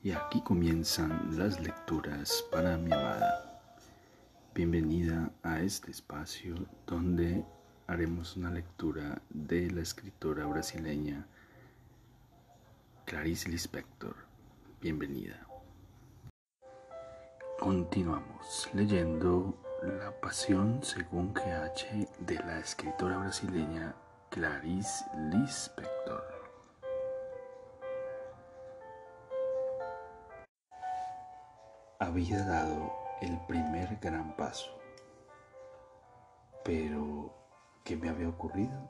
Y aquí comienzan las lecturas para mi amada. Bienvenida a este espacio donde haremos una lectura de la escritora brasileña Clarice Lispector. Bienvenida. Continuamos leyendo La Pasión según GH de la escritora brasileña Clarice Lispector. Había dado el primer gran paso. Pero, ¿qué me había ocurrido?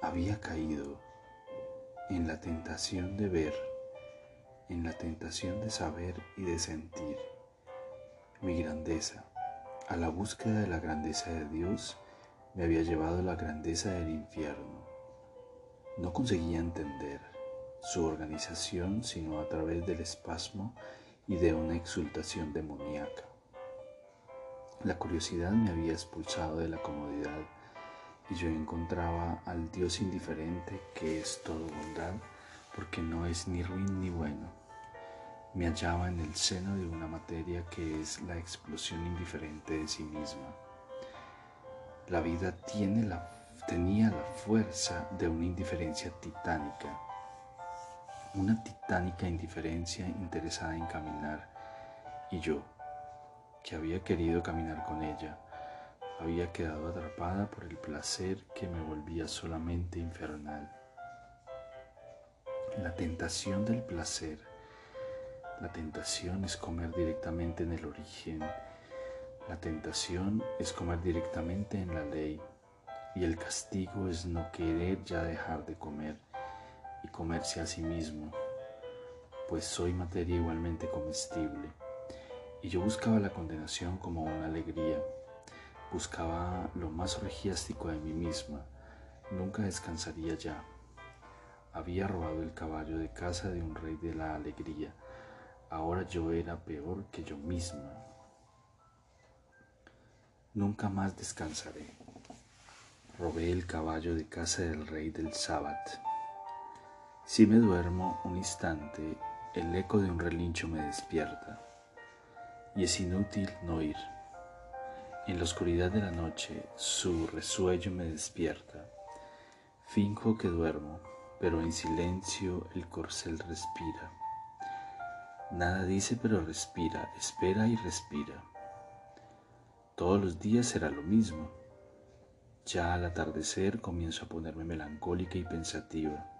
Había caído en la tentación de ver, en la tentación de saber y de sentir mi grandeza. A la búsqueda de la grandeza de Dios me había llevado la grandeza del infierno. No conseguía entender su organización, sino a través del espasmo y de una exultación demoníaca. La curiosidad me había expulsado de la comodidad y yo encontraba al Dios indiferente que es todo bondad porque no es ni ruin ni bueno. Me hallaba en el seno de una materia que es la explosión indiferente de sí misma. La vida tiene la, tenía la fuerza de una indiferencia titánica una titánica indiferencia interesada en caminar, y yo, que había querido caminar con ella, había quedado atrapada por el placer que me volvía solamente infernal. La tentación del placer, la tentación es comer directamente en el origen, la tentación es comer directamente en la ley, y el castigo es no querer ya dejar de comer y comerse a sí mismo, pues soy materia igualmente comestible. Y yo buscaba la condenación como una alegría, buscaba lo más orgiástico de mí misma, nunca descansaría ya. Había robado el caballo de casa de un rey de la alegría, ahora yo era peor que yo misma. Nunca más descansaré. Robé el caballo de casa del rey del sábado. Si me duermo un instante, el eco de un relincho me despierta y es inútil no ir. En la oscuridad de la noche su resuello me despierta. Finjo que duermo, pero en silencio el corcel respira. Nada dice pero respira, espera y respira. Todos los días será lo mismo. Ya al atardecer comienzo a ponerme melancólica y pensativa.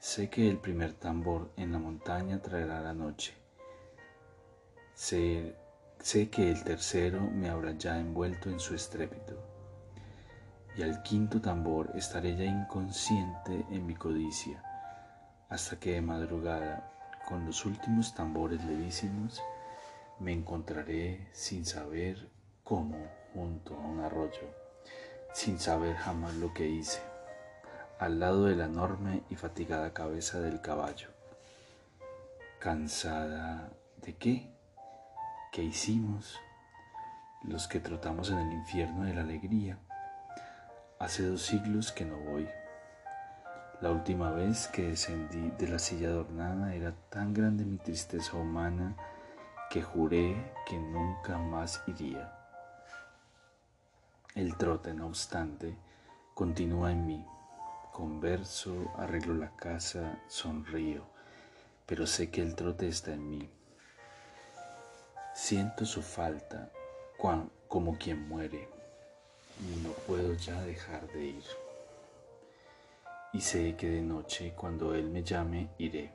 Sé que el primer tambor en la montaña traerá la noche. Sé, que el tercero me habrá ya envuelto en su estrépito. Y al quinto tambor estaré ya inconsciente en mi codicia, hasta que de madrugada, con los últimos tambores levísimos, me encontraré sin saber cómo junto a un arroyo, sin saber jamás lo que hice al lado de la enorme y fatigada cabeza del caballo. ¿Cansada de qué? ¿Qué hicimos? Los que trotamos en el infierno de la alegría. Hace dos siglos que no voy. La última vez que descendí de la silla adornada era tan grande mi tristeza humana que juré que nunca más iría. El trote, no obstante, continúa en mí Converso, arreglo la casa, sonrío, pero sé que el trote está en mí. Siento su falta como quien muere y no puedo ya dejar de ir. Y sé que de noche, cuando él me llame, iré.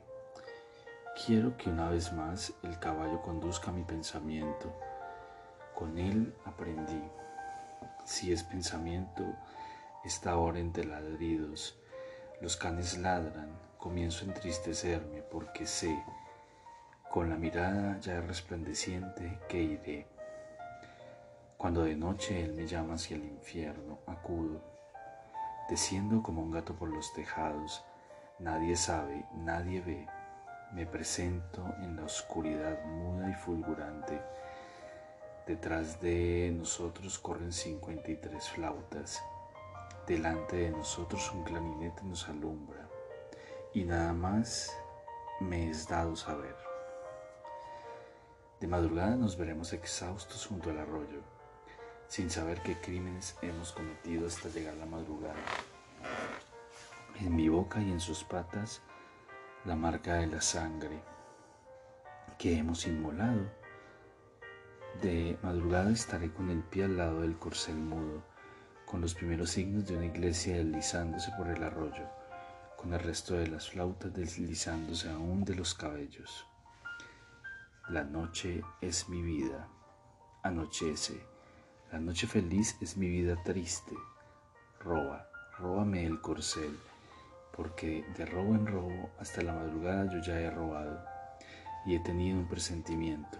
Quiero que una vez más el caballo conduzca mi pensamiento. Con él aprendí. Si es pensamiento, está ahora entre ladridos. Los canes ladran, comienzo a entristecerme porque sé, con la mirada ya resplandeciente, que iré. Cuando de noche él me llama hacia el infierno, acudo. Desciendo como un gato por los tejados, nadie sabe, nadie ve. Me presento en la oscuridad muda y fulgurante. Detrás de nosotros corren cincuenta y tres flautas Delante de nosotros un clarinete nos alumbra y nada más me es dado saber. De madrugada nos veremos exhaustos junto al arroyo, sin saber qué crímenes hemos cometido hasta llegar la madrugada. En mi boca y en sus patas la marca de la sangre que hemos inmolado. De madrugada estaré con el pie al lado del corcel mudo, con los primeros signos de una iglesia deslizándose por el arroyo, con el resto de las flautas deslizándose aún de los cabellos. La noche es mi vida, anochece. La noche feliz es mi vida triste. Roba, róbame el corcel porque de robo en robo hasta la madrugada yo ya he robado y he tenido un presentimiento.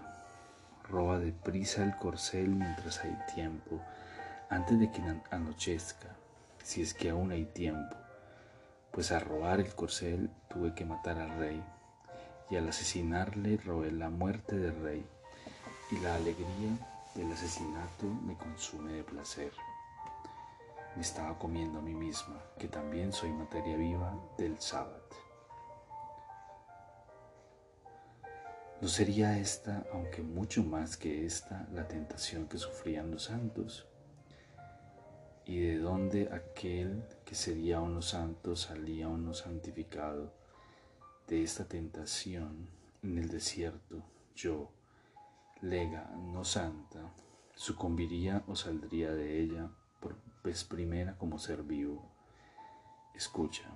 Roba deprisa el corcel mientras hay tiempo, antes de que anochezca, si es que aún hay tiempo, pues al robar el corcel tuve que matar al rey, y al asesinarle robé la muerte del rey, y la alegría del asesinato me consume de placer me estaba comiendo a mí misma, que también soy materia viva del sábado. ¿No sería esta, aunque mucho más que esta, la tentación que sufrían los santos? ¿Y de dónde aquel que sería uno santo salía uno santificado? De esta tentación en el desierto, yo, lega no santa, sucumbiría o saldría de ella por vez primera como ser vivo. Escucha,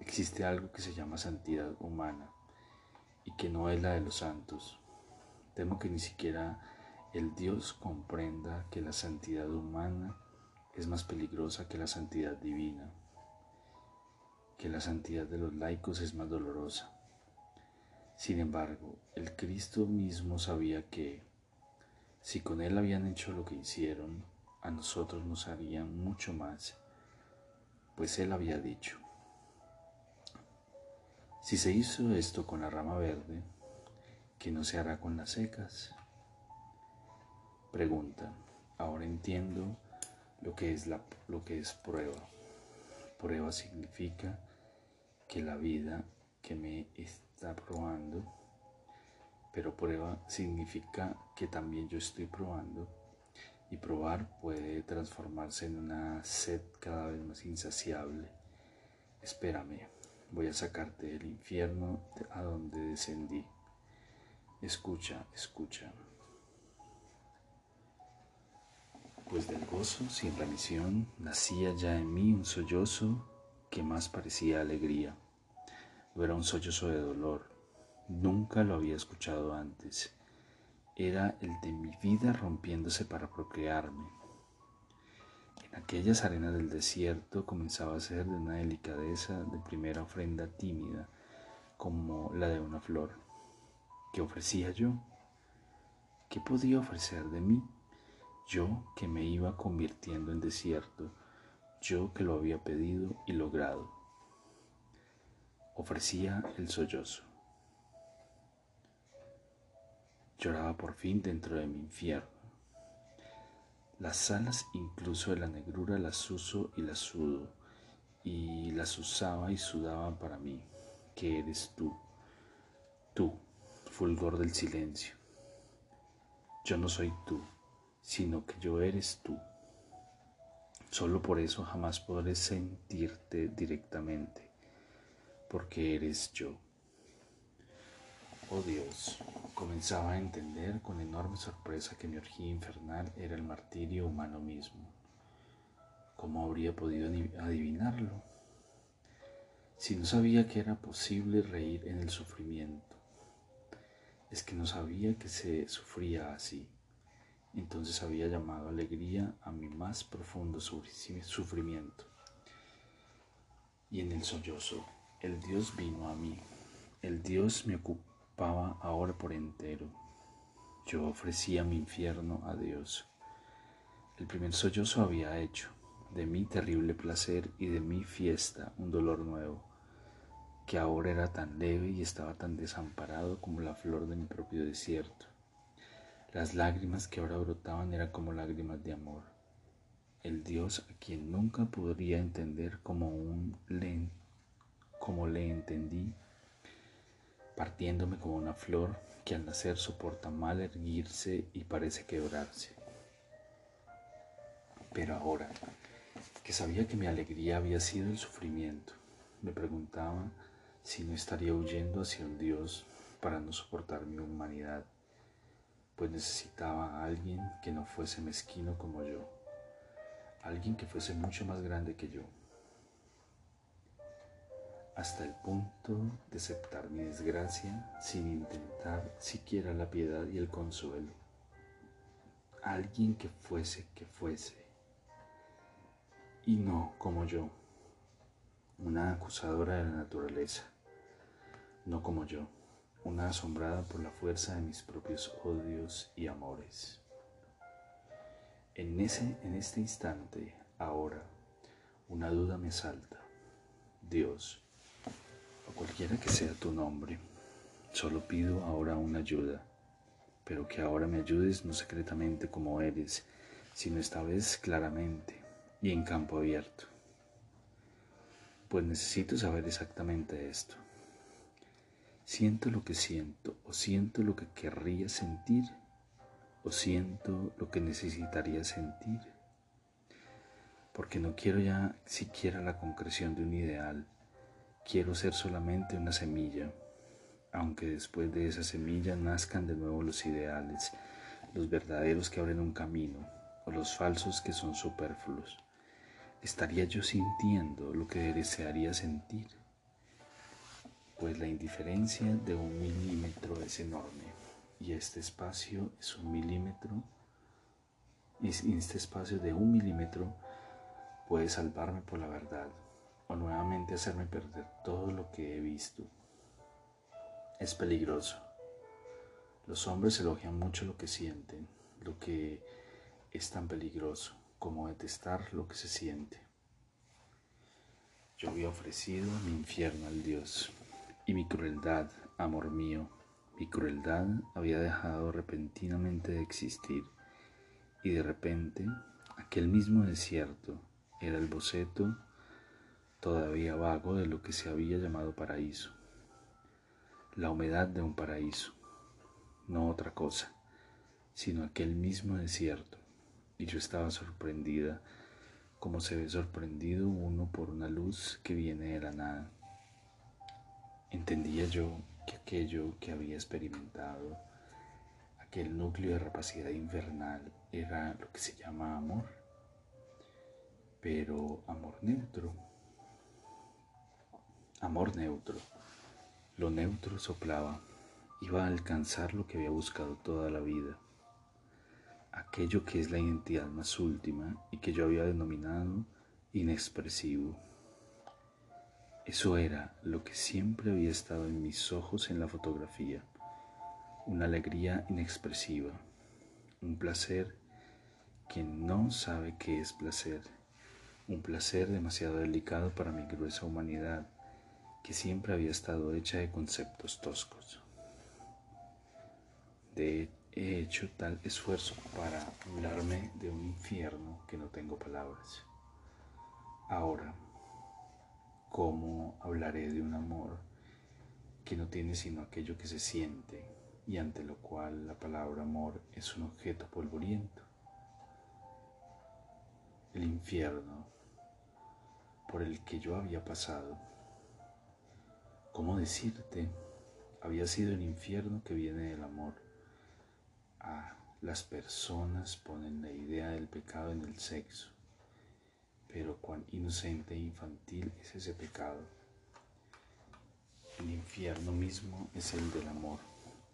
existe algo que se llama santidad humana y que no es la de los santos. Temo que ni siquiera el Dios comprenda que la santidad humana es más peligrosa que la santidad divina, que la santidad de los laicos es más dolorosa. Sin embargo, el Cristo mismo sabía que, si con él habían hecho lo que hicieron, a nosotros nos harían mucho más, pues él había dicho, si se hizo esto con la rama verde, ¿qué no se hará con las secas? Pregunta, ahora entiendo lo que es, la, lo que es prueba. Prueba significa que la vida que me está probando, pero prueba significa que también yo estoy probando y probar puede transformarse en una sed cada vez más insaciable. Espérame, voy a sacarte del infierno a donde descendí. Escucha, escucha. Pues del gozo sin remisión nacía ya en mí un sollozo que más parecía alegría. No era un sollozo de dolor, nunca lo había escuchado antes era el de mi vida rompiéndose para procrearme. En aquellas arenas del desierto comenzaba a ser de una delicadeza de primera ofrenda tímida, como la de una flor. ¿Qué ofrecía yo? ¿Qué podía ofrecer de mí? Yo que me iba convirtiendo en desierto, yo que lo había pedido y logrado. Ofrecía el sollozo. Lloraba por fin dentro de mi infierno. Las alas incluso de la negrura las uso y las sudo, y las usaba y sudaba para mí, que eres tú, tú, fulgor del silencio. Yo no soy tú, sino que yo eres tú. Solo por eso jamás podré sentirte directamente, porque eres yo. Oh Dios, comenzaba a entender con enorme sorpresa que mi orgía infernal era el martirio humano mismo. ¿Cómo habría podido adivinarlo? Si no sabía que era posible reír en el sufrimiento, es que no sabía que se sufría así. Entonces había llamado alegría a mi más profundo sufrimiento. Y en el sollozo, el Dios vino a mí. El Dios me ocupó ahora por entero. Yo ofrecía mi infierno a Dios. El primer sollozo había hecho de mí terrible placer y de mi fiesta un dolor nuevo, que ahora era tan leve y estaba tan desamparado como la flor de mi propio desierto. Las lágrimas que ahora brotaban eran como lágrimas de amor. El Dios a quien nunca podría entender como un le, como le entendí partiéndome como una flor que al nacer soporta mal erguirse y parece quebrarse. Pero ahora, que sabía que mi alegría había sido el sufrimiento, me preguntaba si no estaría huyendo hacia un Dios para no soportar mi humanidad, pues necesitaba a alguien que no fuese mezquino como yo, alguien que fuese mucho más grande que yo, hasta el punto de aceptar mi desgracia sin intentar siquiera la piedad y el consuelo, alguien que fuese que fuese, y no como yo, una acusadora de la naturaleza. No como yo, una asombrada por la fuerza de mis propios odios y amores. En, ese, en este instante, ahora, una duda me salta. Dios, o cualquiera que sea tu nombre, solo pido ahora una ayuda, pero que ahora me ayudes no secretamente como eres, sino esta vez claramente y en campo abierto. Pues necesito saber exactamente esto. Siento lo que siento o siento lo que querría sentir o siento lo que necesitaría sentir. Porque no quiero ya siquiera la concreción de un ideal. Quiero ser solamente una semilla, aunque después de esa semilla nazcan de nuevo los ideales, los verdaderos que abren un camino o los falsos que son superfluos. Estaría yo sintiendo lo que desearía sentir pues la indiferencia de un milímetro es enorme y este espacio es un milímetro y este espacio de un milímetro puede salvarme por la verdad o nuevamente hacerme perder todo lo que he visto. Es peligroso. Los hombres elogian mucho lo que sienten, lo que es tan peligroso como detestar lo que se siente. Yo había ofrecido mi infierno al Dios y mi crueldad, amor mío, mi crueldad había dejado repentinamente de existir y de repente aquel mismo desierto era el boceto todavía vago de lo que se había llamado paraíso, la humedad de un paraíso, no otra cosa, sino aquel mismo desierto, y yo estaba sorprendida como se ve sorprendido uno por una luz que viene de la nada. Entendía yo que aquello que había experimentado, aquel núcleo de rapacidad infernal, era lo que se llama amor, pero amor neutro. Amor neutro. Lo neutro soplaba, iba a alcanzar lo que había buscado toda la vida, aquello que es la identidad más última y que yo había denominado inexpresivo. Eso era lo que siempre había estado en mis ojos en la fotografía, una alegría inexpresiva, un placer que no sabe qué es placer, un placer demasiado delicado para mi gruesa humanidad, que siempre había estado hecha de conceptos toscos. De, he hecho tal esfuerzo para hablarme de un infierno que no tengo palabras. Ahora, ¿Cómo hablaré de un amor que no tiene sino aquello que se siente y ante lo cual la palabra amor es un objeto polvoriento? El infierno por el que yo había pasado. ¿Cómo decirte? Había sido el infierno que viene del amor. Ah, las personas ponen la idea del pecado en el sexo pero cuán inocente e infantil es ese pecado. El infierno mismo es el del amor.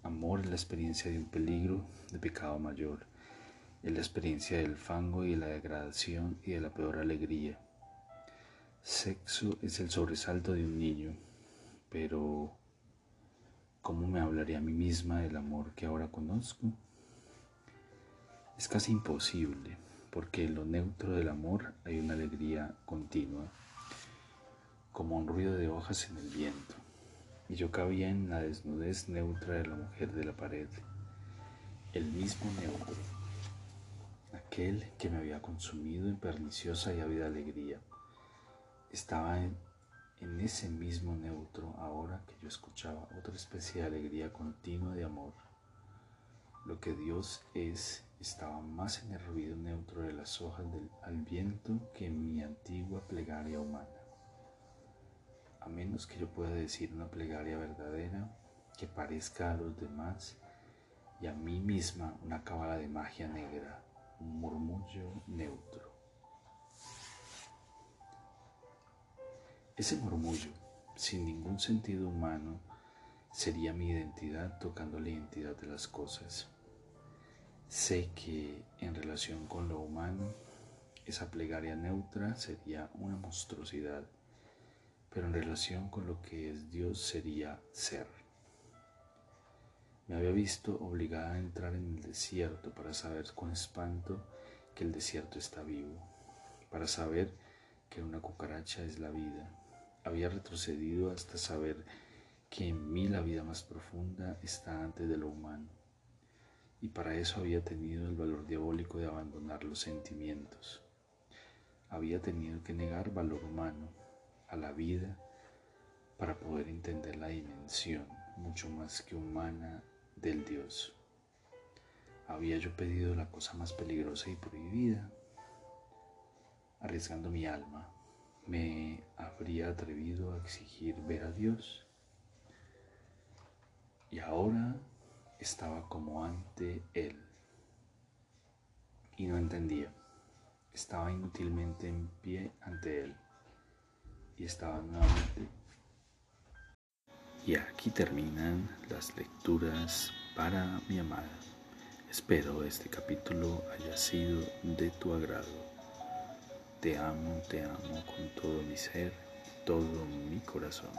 Amor es la experiencia de un peligro de pecado mayor, es la experiencia del fango y de la degradación y de la peor alegría. Sexo es el sobresalto de un niño, pero ¿cómo me hablaré a mí misma del amor que ahora conozco? Es casi imposible porque en lo neutro del amor hay una alegría continua, como un ruido de hojas en el viento, y yo cabía en la desnudez neutra de la mujer de la pared, el mismo neutro, aquel que me había consumido en perniciosa y ávida alegría, estaba en, en ese mismo neutro, ahora que yo escuchaba otra especie de alegría continua de amor, lo que Dios es estaba más en el ruido neutro de las hojas al viento que en mi antigua plegaria humana. A menos que yo pueda decir una plegaria verdadera que parezca a los demás y a mí misma una cábala de magia negra, un murmullo neutro. Ese murmullo, sin ningún sentido humano, sería mi identidad tocando la identidad de las cosas. Sé que en relación con lo humano, esa plegaria neutra sería una monstruosidad, pero en relación con lo que es Dios sería ser. Me había visto obligada a entrar en el desierto para saber con espanto que el desierto está vivo, para saber que una cucaracha es la vida. Había retrocedido hasta saber que en mí la vida más profunda está antes de lo humano y para eso había tenido el valor diabólico de abandonar los sentimientos. Había tenido que negar valor humano a la vida para poder entender la dimensión mucho más que humana del Dios. Había yo pedido la cosa más peligrosa y prohibida, arriesgando mi alma. Me habría atrevido a exigir ver a Dios. Y ahora estaba como ante él y no entendía. Estaba inútilmente en pie ante él y estaba nuevamente. Y aquí terminan las lecturas para mi amada. Espero este capítulo haya sido de tu agrado. Te amo, te amo con todo mi ser, todo mi corazón.